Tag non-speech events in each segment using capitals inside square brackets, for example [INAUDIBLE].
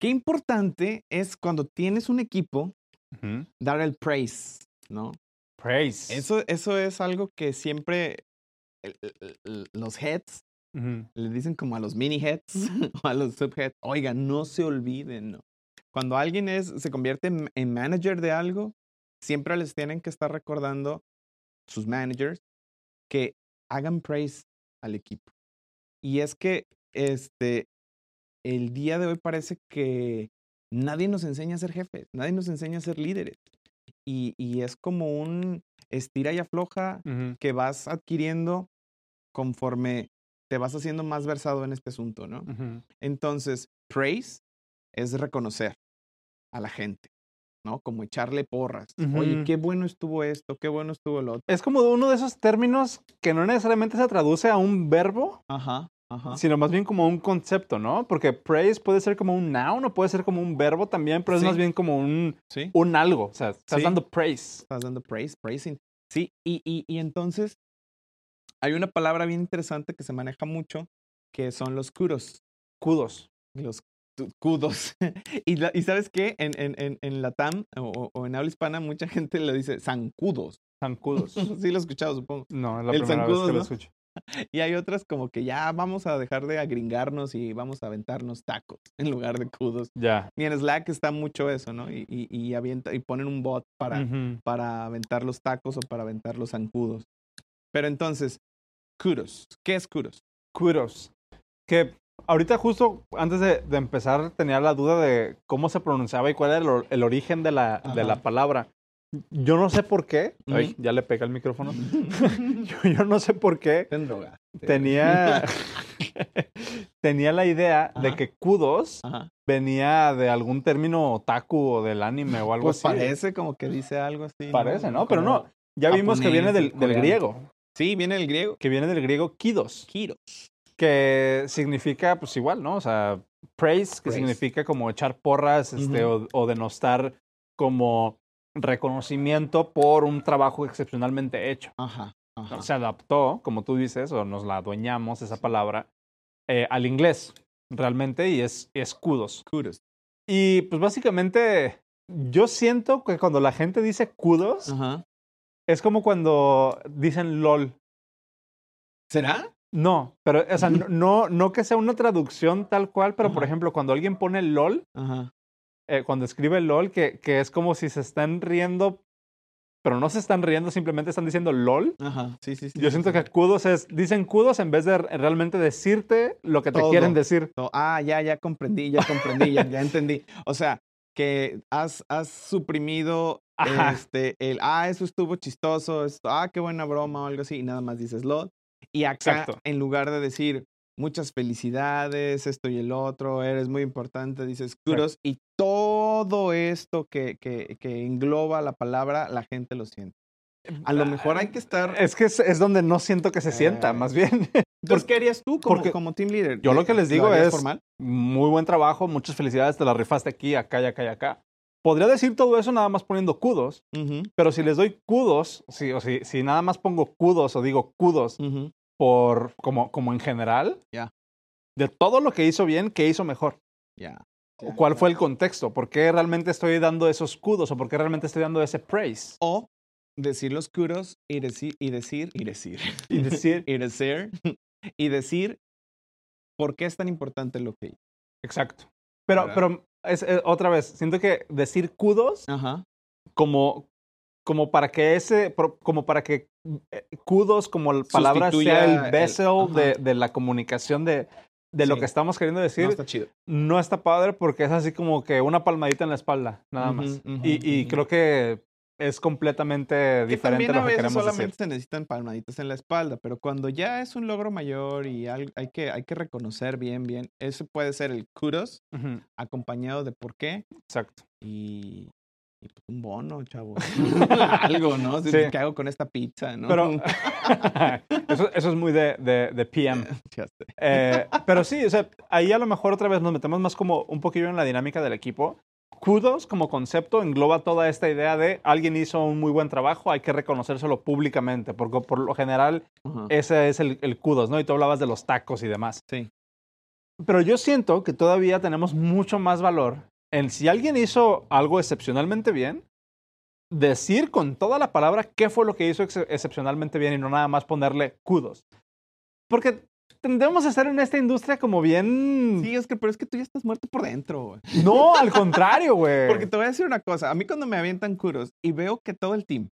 qué importante es cuando tienes un equipo dar el praise, ¿no? Praise. Eso, eso es algo que siempre el- el- el- los heads Ujú. le dicen como a los mini heads [LAUGHS] o a los subheads, oigan, no se olviden, ¿no? Cuando alguien es, se convierte en, en manager de algo, siempre les tienen que estar recordando sus managers que hagan praise al equipo. Y es que este el día de hoy parece que nadie nos enseña a ser jefes, nadie nos enseña a ser líderes. Y, y es como un estira y afloja que vas adquiriendo conforme te vas haciendo más versado en este asunto, ¿no? Entonces, praise es reconocer a la gente, ¿no? Como echarle porras. Oye, Ujú. qué bueno estuvo esto, qué bueno estuvo lo otro. Es como uno de esos términos que no necesariamente se traduce a un verbo, Ajá, ajá. sino más bien como un concepto, ¿no? Porque praise puede ser como un noun o puede ser como un verbo también, pero es más bien como un, Sí, un algo. O sea, estás Sí. dando praise. estás dando praise, praising. Sí, y, y, y entonces hay una palabra bien interesante que se maneja mucho, que son los kudos. Kudos. Los kudos. [LAUGHS] y, la- y sabes qué? En, en, en, en la TAM o, o en habla hispana, mucha gente le dice zancudos. Zancudos. [LAUGHS] sí, lo he escuchado, supongo. No, es la El primera vez zancudos, que lo ¿no? escucho. Y hay otras como que ya vamos a dejar de agringarnos y vamos a aventarnos tacos [LAUGHS] en lugar de kudos. Ya. Y en Slack está mucho eso, ¿no? Y, y, y avienta, y ponen un bot para, para aventar los tacos o para aventar los zancudos. Pero entonces, kudos. ¿Qué es kudos? Kudos. Que ahorita justo antes de, de empezar tenía la duda de cómo se pronunciaba y cuál era el, or- el origen de la, de la palabra. Yo no sé por qué. Ay, ya le pega el micrófono. [LAUGHS] yo, yo no sé por qué tenía, [LAUGHS] tenía la idea de que kudos Ajá. venía de algún término otaku o del anime o algo Pues así. parece como que dice algo así. Parece, ¿no? Pero no. Ya vimos que viene del, del griego. Sí, viene el griego. Que viene del griego kidos. Kiros. que significa, pues igual, ¿no? O sea, praise, que Praise. significa como echar porras este, o, o denostar como reconocimiento por un trabajo excepcionalmente hecho. Ajá. Ajá. Se adaptó, como tú dices, o nos la adueñamos esa palabra, eh, al inglés realmente y es escudos. kudos. Y pues básicamente yo siento que cuando la gente dice kudos, Ajá. es como cuando dicen lol. ¿Será? No, pero, o sea, [LAUGHS] no, no, no que sea una traducción tal cual, pero por ejemplo, cuando alguien pone LOL, Ajá. Eh, cuando escribe LOL, que, que es como si se están riendo, pero no se están riendo, simplemente están diciendo LOL. Ajá. Sí, sí, sí. Yo siento que kudos es, dicen kudos en vez de re- realmente decirte lo que te Todo. quieren decir. No, Ah, ya, ya comprendí, ya comprendí, ya, ya entendí. O sea, que has, has suprimido [LAUGHS] Ajá. este, el, ah, eso estuvo chistoso, esto, ah, qué buena broma o algo así, y nada más dices LOL. Y acá, Exacto. en lugar de decir muchas felicidades, esto y el otro, eres muy importante, dices kudos, y todo esto que, que, que engloba la palabra, la gente lo siente. A lo mejor hay que estar... Es que es, es donde no siento que se sienta, Eh, más bien. [LAUGHS] Entonces, ¿qué harías tú como, porque como team leader? yo lo que les digo es- formal? Muy buen trabajo, muchas felicidades, te la rifaste aquí, acá y acá y acá. Podría decir todo eso nada más poniendo kudos, Ujú, Pero si les doy kudos, si, o si, si nada más pongo kudos o digo kudos ujú. por como, como en general, Ya. de todo lo que hizo bien, ¿qué hizo mejor? Ya. ¿O ¿Cuál fue el contexto? ¿Por qué realmente estoy dando esos kudos o por qué realmente estoy dando ese praise? O decir los kudos y decir, y decir, y decir, [LAUGHS] Y decir, y decir, y decir por qué es tan importante lo que hizo. exacto. Pero, ¿Verdad? pero es, es- otra vez, siento que decir kudos Ajá. como, como para que ese, como para que eh, kudos como la palabra sea Sustituya el el- vessel de, ajá. de la comunicación de, de lo Sí. que estamos queriendo decir. No está chido. no está padre porque es así como que una palmadita en la espalda, nada más. Ujú, ujú, y y ujú. creo que es completamente Que diferente también a lo que veces queremos solamente decir. se necesitan palmaditas en la espalda, pero cuando ya es un logro mayor y hay, que, hay que reconocer bien, bien, eso puede ser el kudos acompañado de por qué Exacto. y, y pues un bono, chavo. [LAUGHS] Algo, ¿no? Sí. ¿Qué hago con esta pizza, no? Pero [LAUGHS] [LAUGHS] eso, eso es muy de, de, de PM. Eh, pero sí, o sea, ahí a lo mejor otra vez nos metemos más como un poquillo en la dinámica del equipo. Kudos como concepto engloba toda esta idea de alguien hizo un muy buen trabajo, hay que reconocérselo públicamente, porque por lo general ese es el, el kudos, ¿no? Y tú hablabas de los tacos y demás. Sí. Pero yo siento que todavía tenemos mucho más valor en si alguien hizo algo excepcionalmente bien, decir con toda la palabra qué fue lo que hizo ex excepcionalmente bien y no nada más ponerle kudos. Porque tendemos a estar en esta industria como bien... Sí, es que, pero es que tú ya estás muerto por dentro, güey. No, al contrario, güey. [LAUGHS] Porque te voy a decir una cosa. A mí cuando me avientan kudos y veo que todo el team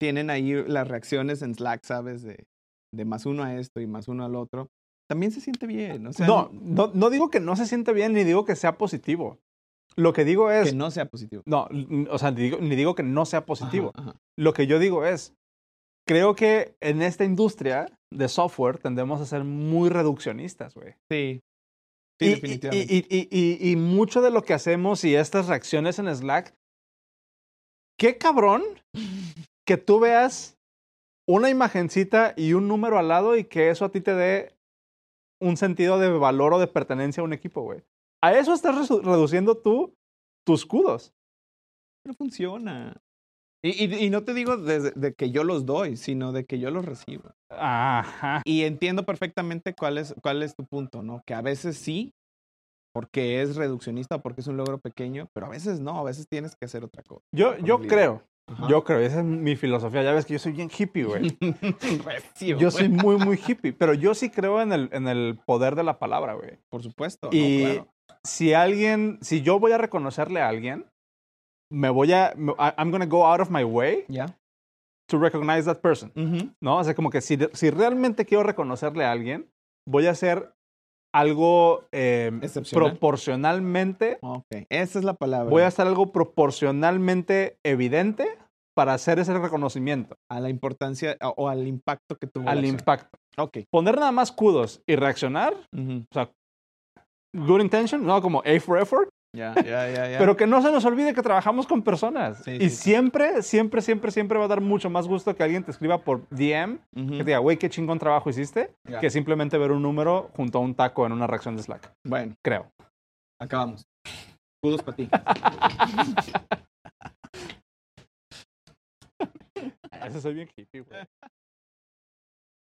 tienen ahí las reacciones en Slack, ¿sabes? De, de más uno a esto y más uno al otro. También se siente bien. O sea, no, no, no digo que no se siente bien ni digo que sea positivo. Lo que digo es... Que no sea positivo. No, o sea, ni digo, ni digo que no sea positivo. Ajá, ajá. Lo que yo digo es, creo que en esta industria de software tendemos a ser muy reduccionistas, güey. Sí. Sí, y, definitivamente. y, y, y, y mucho de lo que hacemos y estas reacciones en Slack, qué cabrón [LAUGHS] que tú veas una imagencita y un número al lado y que eso a ti te dé un sentido de valor o de pertenencia a un equipo, güey. A eso estás reduciendo tú tus kudos. no funciona. Y, y- y no te digo desde de que yo los doy, sino de que yo los recibo. Ajá. Y entiendo perfectamente cuál es, cuál es tu punto, ¿no? Que a veces sí, porque es reduccionista o porque es un logro pequeño, pero a veces no, a veces tienes que hacer otra cosa. Yo, yo creo, Ajá. yo creo, esa es mi filosofía. Ya ves que yo soy bien hippie, güey. [LAUGHS] Recio, Yo güey. soy muy, muy hippie, pero yo sí creo en el, en el poder de la palabra, güey. Por supuesto. Y no, claro. si alguien, si yo voy a reconocerle a alguien, me voy a, I'm gonna go out of my way ¿Ya? to recognize that person. ¿no? O sea, como que si, si realmente quiero reconocerle a alguien, voy a hacer algo eh, Excepcional. proporcionalmente, Ok, esa es la palabra. voy a hacer algo proporcionalmente evidente para hacer ese reconocimiento A la importancia o, al impacto que tuvo. al impacto. Ok. Poner nada más kudos y reaccionar, o sea, good intention, no como A for effort, Ya, ya, ya, ya. pero que no se nos olvide que trabajamos con personas. Sí, y sí, sí. siempre, siempre, siempre, siempre va a dar mucho más gusto que alguien te escriba por DM, Ujú. que te diga, güey, qué chingón trabajo hiciste, que simplemente ver un número junto a un taco en una reacción de Slack. Bueno, Creo. acabamos. Kudos para ti. [LAUGHS] Ese soy bien hippie, güey.